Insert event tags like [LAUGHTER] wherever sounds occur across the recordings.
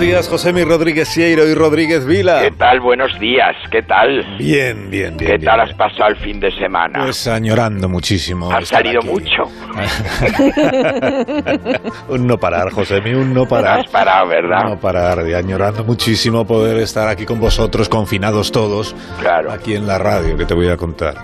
Buenos días, José Mi Rodríguez Sieiro y Rodríguez Vila. ¿Qué tal? Buenos días. ¿Qué tal? Bien, bien, bien. ¿Qué bien, tal bien. has pasado el fin de semana? Pues añorando muchísimo. ¿Has salido aquí. mucho? [LAUGHS] un no parar, José Mi, un no No parar. has parado, ¿verdad? No parar, y añorando muchísimo poder estar aquí con vosotros, confinados todos, Claro. aquí en la radio, que te voy a contar.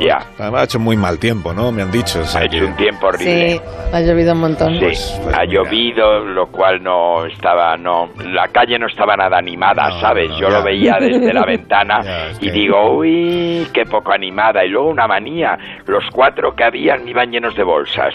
Ya. Además, ha hecho muy mal tiempo, ¿no? Me han dicho. o sea Ha que- hecho un tiempo horrible. Sí, ha llovido un montón. Sí, Pues, pues, ha mira. llovido, lo cual no estaba, no, la calle no estaba nada animada, No, ¿sabes? no, Yo ya. lo veía desde la [LAUGHS] ventana Ya, y que- digo, uy, qué poco animada. Y luego una manía, los cuatro que habían iban llenos de bolsas.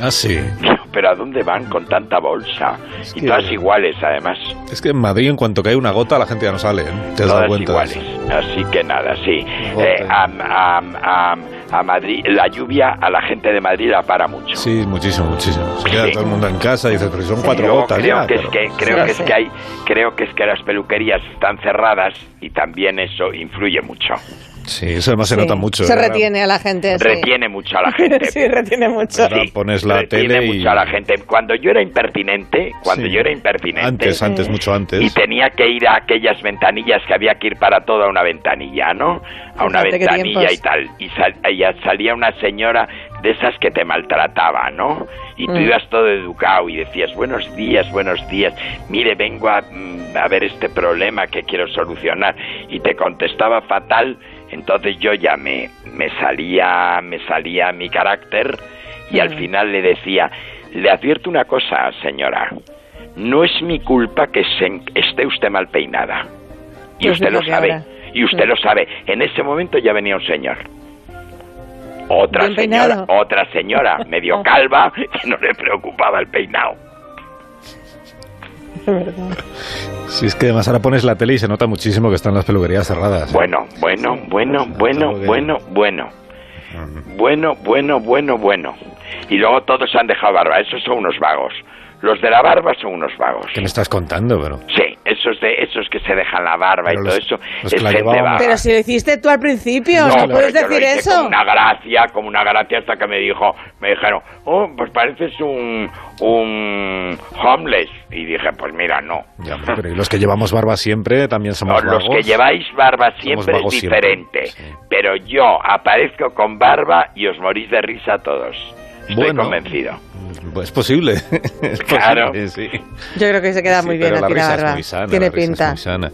Ah, sí. [LAUGHS] Pero ¿a dónde van con tanta bolsa? Es Y que- todas iguales, además. Es que en Madrid, en cuanto cae una gota, la gente ya no sale. ¿eh? ¿Te has dado Todas cuenta? de iguales. Así que nada, sí. Eh, a, a- a- a Madrid, la lluvia a la gente de Madrid la para mucho. Sí, muchísimo, muchísimo. Se queda Sí. todo el mundo en casa y dices, pero son cuatro gotas creo ya. que pero- es que creo Sí, que es sí. que hay creo que es que las peluquerías están cerradas y también eso influye mucho Sí, eso además se nota mucho. Se ¿eh? retiene a la gente. sí. retiene mucho a la gente [LAUGHS] Sí, retiene mucho. Ahora pones la retiene tele y- mucho a la gente cuando yo era impertinente cuando Sí. yo era impertinente Antes, antes, mucho antes. y tenía que ir a aquellas ventanillas que había que ir para toda una ventanilla, ¿no? A una Fíjate ventanilla y tal. Y, sal- y salía una señora de esas que te maltrataba, ¿no? Y tú Mm. ibas todo educado y decías, buenos días, buenos días, mire, vengo a, mm, a ver este problema que quiero solucionar. Y te contestaba fatal, entonces yo ya me, me salía, me salía mi carácter y al Mm. final le decía, le advierto una cosa, señora, no es mi culpa que se- esté usted mal peinada. Y Pues usted lo sabe, ahora. y usted lo sabe. En ese momento ya venía un señor. Otra Bien señora, peinado. otra señora, [LAUGHS] medio calva, que no le preocupaba el peinado. Es verdad. Si es que además ahora pones la tele y se nota muchísimo que están las peluquerías cerradas. Bueno, bueno, bueno, bueno, bueno, bueno. Bueno, bueno, bueno, bueno. Y luego todos han dejado barba. Esos son unos vagos. Los de la barba son unos vagos. ¿Qué me estás contando, pero? Sí, esos de esos que se dejan la barba Pero y los- todo eso los es gente vaga. Pero si lo hiciste tú al principio, No, puedes lo decir hice eso. Como una gracia, como una gracia hasta que me dijo, me dijeron, oh, pues pareces un, un homeless. Y dije, pues mira, no. Ya, hombre, pero ¿y los que llevamos barba siempre también somos No, los vagos? que lleváis barba siempre es siempre, diferente. sí. Pero yo aparezco con barba y os morís de risa todos. Estoy Bueno. convencido. Pues es posible. [LAUGHS] es Claro. posible, sí. Yo creo que se queda Sí, muy bien pero la la risa es barba. muy sana, Tiene la risa es pinta. muy sana.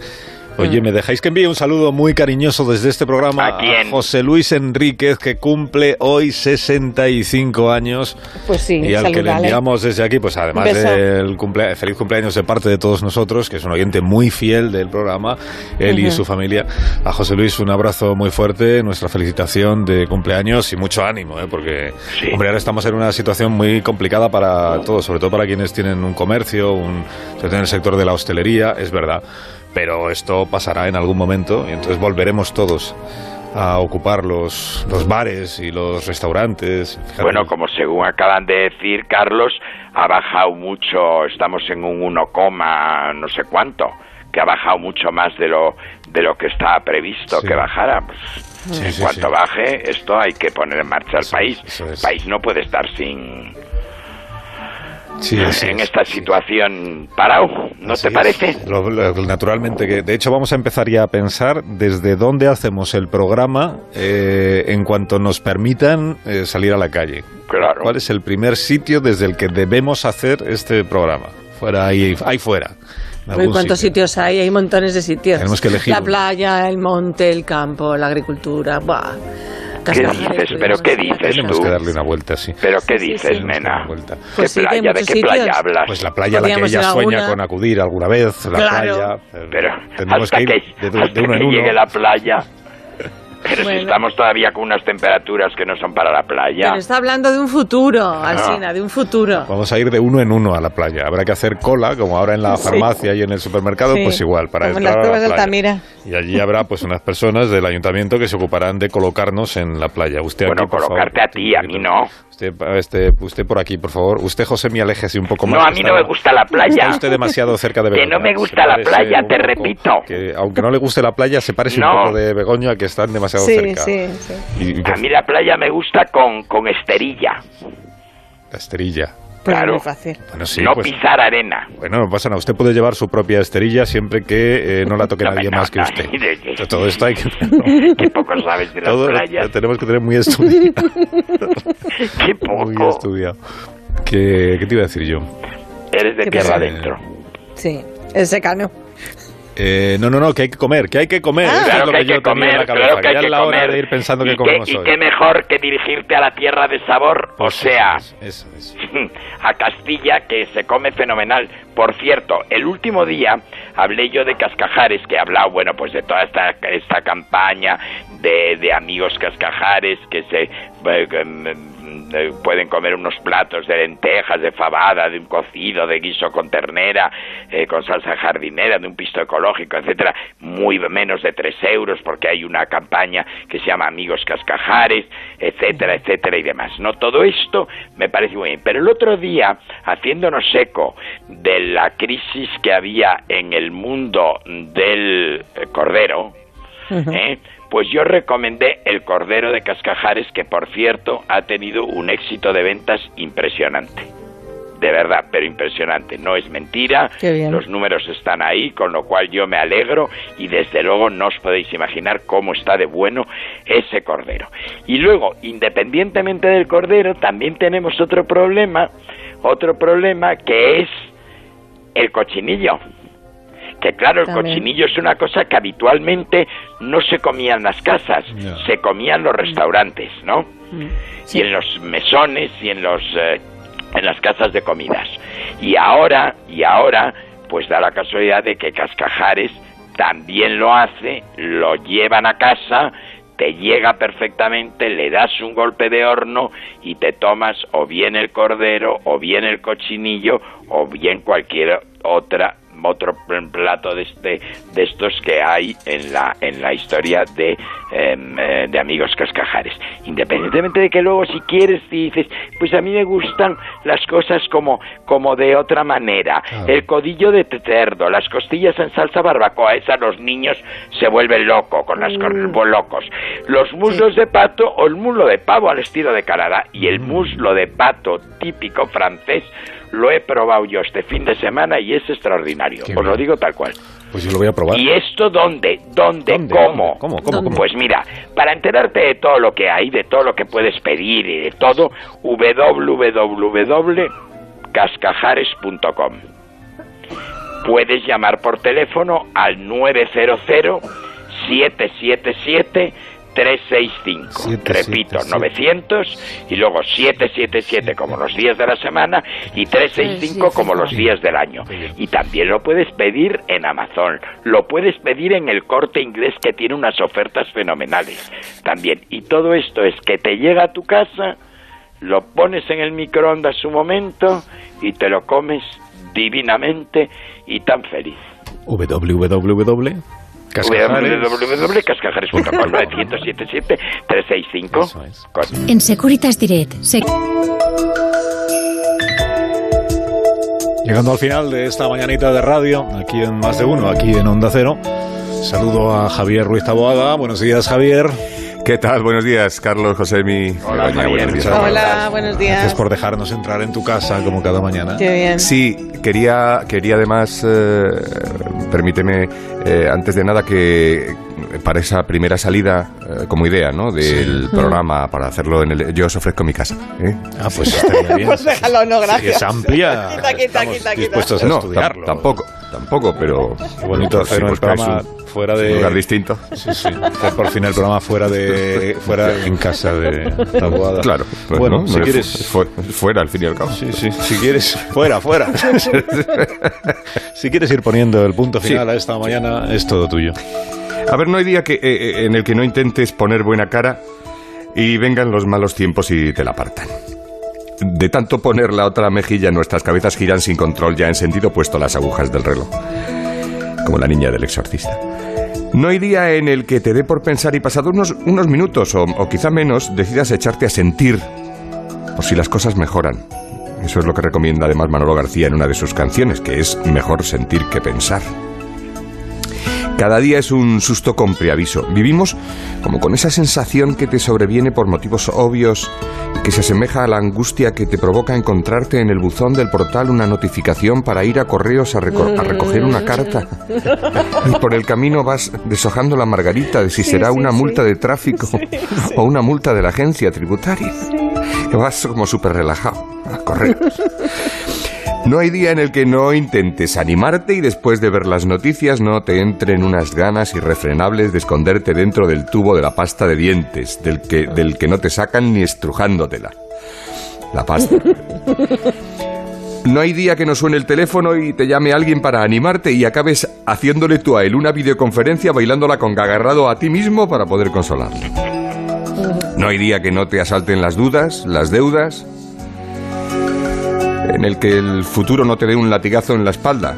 Oye, ¿me dejáis que envíe un saludo muy cariñoso desde este programa ¿A quién? José Luis Enríquez, que cumple hoy 65 años? Pues sí, y al que le enviamos desde aquí, pues además del cumplea- feliz cumpleaños de parte de todos nosotros, que es un oyente muy fiel del programa, él y su familia. A José Luis un abrazo muy fuerte, nuestra felicitación de cumpleaños y mucho ánimo, ¿eh? porque Sí. hombre, ahora estamos en una situación muy complicada para todos, sobre todo para quienes tienen un comercio, un, sobre todo en el sector de la hostelería, es verdad. Pero esto pasará en algún momento y entonces volveremos todos a ocupar los, los bares y los restaurantes. Fíjate. Bueno, como según acaban de decir, Carlos, ha bajado mucho, estamos en un 1, coma no sé cuánto, que ha bajado mucho más de lo, de lo que estaba previsto Sí. que bajara. Pues, Sí, en sí, cuanto baje, esto hay que poner en marcha es, país. es. El país no puede estar sin Sí, [LAUGHS] sí, en sí, esta situación parado, ¿no Así te parece? Lo- lo- naturalmente, que de hecho vamos a empezar ya a pensar desde dónde hacemos el programa eh, en cuanto nos permitan eh, salir a la calle. Claro. ¿Cuál es el primer sitio desde el que debemos hacer este programa? Fuera ahí, ahí fuera. en ¿Cuántos sitio. sitios hay? Hay montones de sitios. Tenemos que elegir La uno. playa, el monte, el campo, la agricultura. Buah. ¿Qué dices? ¿Pero qué dices Tenemos tú? que darle una vuelta, sí. ¿Pero qué Sí, sí, dices, sí. nena? Una vuelta. ¿Qué Pues sí, playa? ¿De qué playa hablas? Pues la playa a la que ella sueña una. con acudir alguna vez, la Claro. playa. eh, Pero tendremos hasta que ir que, de, de hasta uno que en uno. llegue la playa, Pero si estamos todavía con unas temperaturas que no son para la playa. Pero está hablando de un futuro, Alsina, de un futuro. Vamos a ir de uno en uno a la playa. Habrá que hacer cola, como ahora en la farmacia y en el supermercado, Sí. pues igual, para Como en entrar las a la playa. Altamira. Y allí habrá pues unas personas del ayuntamiento que se ocuparán de colocarnos en la playa. Usted Bueno, aquí, por favor. colocarte a ti, a mí no. Usted, este, usted por aquí, por favor. Usted, José, me aléjese un poco más. No, a mí está- no me gusta la playa. Está usted demasiado cerca de Que no me gusta la playa, te poco- repito. Que aunque no le guste la playa, se parece No. un poco de Begoña, que están demasiado Sí, cerca. sí, sí. Y, y A mí la playa me gusta con, con esterilla. la esterilla. Claro. muy fácil. Bueno, sí, no pues, pisar arena. Bueno, no pasa nada. Usted puede llevar su propia esterilla siempre que eh, no la toque [LAUGHS] No, nadie no, más que usted. [LAUGHS] Todo esto hay que... [LAUGHS] Qué poco sabes de las Todo lo playas. tenemos que tener muy estudiado. Qué muy poco. estudiado. ¿Qué, ¿Qué te iba a decir yo? Eres de ¿Qué tierra adentro. Sí, el secano. Eh, no, no, no, que hay que comer, que hay que comer. Ah. Claro lo que hay yo que comer, claro que ya es que la hora de ir pensando qué, comemos y hoy. qué mejor que dirigirte a la tierra de sabor, o sea, eso es, eso es. [LAUGHS] a Castilla, que se come fenomenal. Por cierto, el último día hablé yo de Cascajares, que he hablado, bueno, pues de toda esta, esta campaña de, de amigos Cascajares que se eh, que, mm, eh, pueden comer unos platos de lentejas, de fabada, de un cocido, de guiso con ternera, eh, con salsa jardinera, de un pisto ecológico, etcétera, muy menos de tres euros, porque hay una campaña que se llama Amigos Cascajares, etcétera, etcétera y demás. No todo esto me parece muy bien. Pero el otro día, haciéndonos eco de la crisis que había en el mundo del eh, cordero, ¿eh? Pues yo recomendé el Cordero de Cascajares, que por cierto ha tenido un éxito de ventas impresionante. De verdad, pero impresionante. No es mentira, los números están ahí, con lo cual yo me alegro y desde luego no os podéis imaginar cómo está de bueno ese cordero. Y luego, independientemente del cordero, también tenemos otro problema, otro problema que es el cochinillo que claro, el También. cochinillo es una cosa que habitualmente no se comía en las casas, se comía en los restaurantes, ¿no? Sí. Y en los mesones y en los eh, en las casas de comidas. Y ahora, y ahora, pues da la casualidad de que Cascajares también lo hace, lo llevan a casa, te llega perfectamente, le das un golpe de horno y te tomas o bien el cordero, o bien el cochinillo, o bien cualquier otra otro plato de este de estos que hay en la en la historia de em, eh, de amigos cascajares. Independientemente de que luego si quieres dices pues a mí me gustan las cosas como como de otra manera el codillo de cerdo las costillas en salsa barbacoa esas los niños se vuelven locos con las con- locos. Los muslos de pato o el muslo de pavo al estilo de Canadá y el muslo de pato típico francés lo he probado yo este fin de semana y es extraordinario. Qué Os lo digo tal cual. Pues yo lo voy a probar. ¿Y esto dónde? ¿Dónde? ¿Dónde? ¿Cómo? ¿Cómo? ¿Cómo? ¿Cómo? Pues mira, para enterarte de todo lo que hay, de todo lo que puedes pedir y de todo, www.cascajares.com. Puedes llamar por teléfono al 900 777 365. 777. Repito, 900 y luego 777 como los días de la semana y 365 como los días del año. Y también lo puedes pedir en Amazon. Lo puedes pedir en el corte inglés que tiene unas ofertas fenomenales. También. Y todo esto es que te llega a tu casa, lo pones en el microondas un momento y te lo comes divinamente y tan feliz. www. Cascajares. www.cascajares.com 977 365 Eso es. Con- En Securitas Direct, Llegando al final de esta mañanita de radio, aquí en Más de Uno, aquí en Onda Cero. Saludo a Javier Ruiz Taboada. Buenos días, Javier. ¿Qué tal? Buenos días, Carlos, Josemi. Hola, Begoña, Javier. buenos días. Hola, buenos días. Gracias por dejarnos entrar en tu casa como cada mañana. Qué bien. Sí, quería, quería además, eh, permíteme, eh, antes de nada, que para esa primera salida, eh, como idea, ¿no? Del programa, para hacerlo en el... Yo os ofrezco mi casa. ¿eh? Ah, pues estaría bien. [LAUGHS] Pues déjalo, no, Sí, gracias. es amplia. Quita, quita, Estamos quita, quita. dispuestos a No, estudiarlo. tampoco. Tampoco, pero... Qué bonito hacer el programa fuera de... Un lugar distinto. Sí, sí. Hacer por fin el programa fuera de... [LAUGHS] fuera en casa de Taboada. Claro. pues, bueno, ¿no? si No, quieres... fu- fuera, al fin y al cabo. Sí, sí. Si quieres... Fuera, fuera. [LAUGHS] si quieres ir poniendo el punto final Sí. a esta mañana, es todo tuyo. A ver, no hay día que, eh, eh, en el que no intentes poner buena cara y vengan los malos tiempos y te la apartan. De tanto poner la otra mejilla, nuestras cabezas giran sin control ya en sentido opuesto las agujas del reloj. Como la niña del exorcista. No hay día en el que te dé por pensar y pasado unos, unos minutos o, o quizá menos decidas echarte a sentir por si las cosas mejoran. Eso es lo que recomienda además Manolo García en una de sus canciones, que es mejor sentir que pensar. Cada día es un susto con preaviso. Vivimos como con esa sensación que te sobreviene por motivos obvios que se asemeja a la angustia que te provoca encontrarte en el buzón del portal una notificación para ir a correos a, reco- a recoger una carta. Y por el camino vas deshojando la margarita de si Sí, será sí, una sí. multa de tráfico o una multa de la agencia tributaria. Que vas como súper relajado a correos. No hay día en el que no intentes animarte y después de ver las noticias no te entren unas ganas irrefrenables de esconderte dentro del tubo de la pasta de dientes, del que, del que no te sacan ni estrujándotela. La pasta. No hay día que no suene el teléfono y te llame alguien para animarte y acabes haciéndole tú a él una videoconferencia bailándola con agarrado a ti mismo para poder consolarle. No hay día que no te asalten las dudas, las deudas, en el que el futuro no te dé un latigazo en la espalda.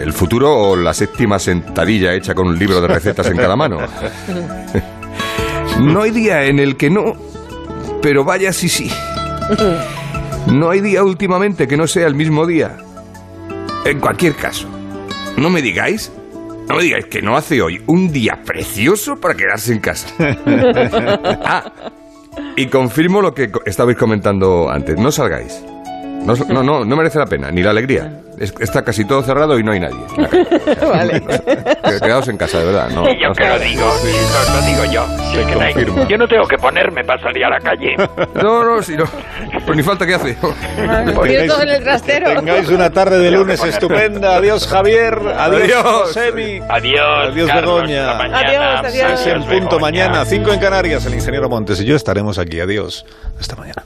El futuro o la séptima sentadilla hecha con un libro de recetas en cada mano. [LAUGHS] No hay día en el que no, pero vaya si sí. No hay día últimamente que no sea el mismo día. En cualquier caso, no me digáis, no me digáis que no hace hoy un día precioso para quedarse en casa. [LAUGHS] Ah, y confirmo lo que estabais comentando antes. No salgáis. No, no, no, no merece la pena, ni la alegría. Es- está casi todo cerrado y no hay nadie. en la calle. [LAUGHS] Vale. Que- Quedaos en casa, de verdad. No, Y yo no que lo salgáis. digo, lo, lo digo yo. Si es que no hay- yo no tengo que ponerme para salir a la calle. [LAUGHS] No, no, si no. Pues ni falta que hace. Poniendo [LAUGHS] todo en el trastero. Tengáis una tarde de lunes estupenda. Adiós, Javier. Adiós, Adiós. Josemi. Adiós, Adiós, Carlos, Begoña. hasta mañana. Adiós, adiós. Seis en punto Begoña. mañana. Cinco en Canarias. El ingeniero Montes y yo estaremos aquí. Adiós. Hasta mañana.